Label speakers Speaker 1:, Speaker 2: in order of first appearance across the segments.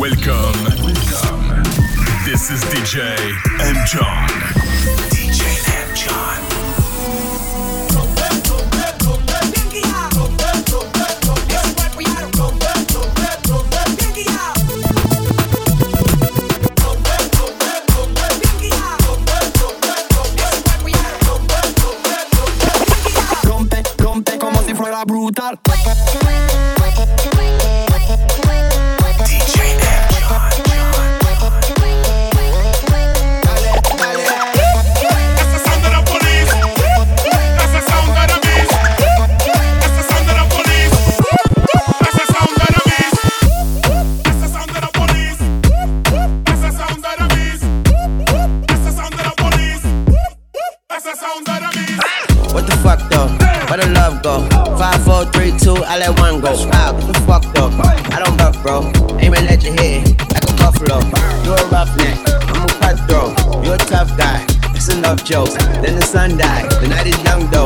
Speaker 1: Welcome. Welcome. This is DJ M. Jon.
Speaker 2: What
Speaker 3: the fuck though? Where the love go? Five, four, three, two. I let one go. Wow, what the fuck though? I don't buff, bro. Aim and let your head like a buffalo. You a roughneck, I'm a cutthroat. You a tough guy. It's enough jokes. Then the sun died. The night is young though.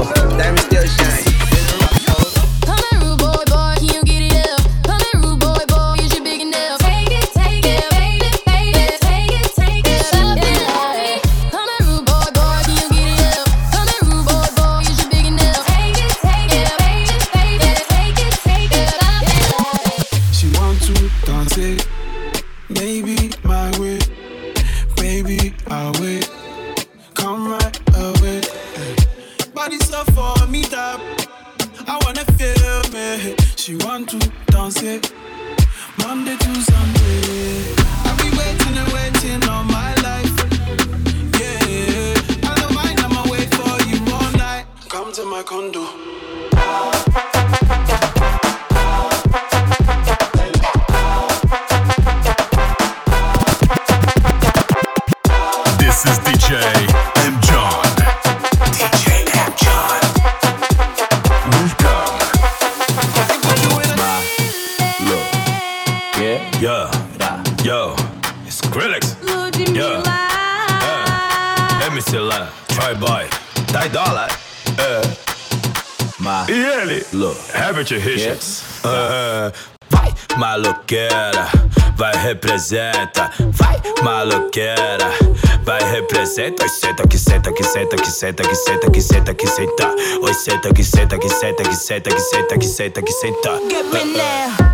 Speaker 4: Maybe my way, baby, I wait. Come right away. Body's up for me tap. I wanna feel me. She want to dance it. Monday to Sunday. I've been waiting and waiting all my life. Yeah, I don't mind. I'ma wait for you all night. Come to my condo.
Speaker 5: Your hits. Uh, vai, maloqueira, vai representa. Vai, maloqueira, vai representa. Oi, senta que senta que senta que senta que senta que senta que senta. Oi, senta que senta que senta que senta que senta que senta que senta. Get me now.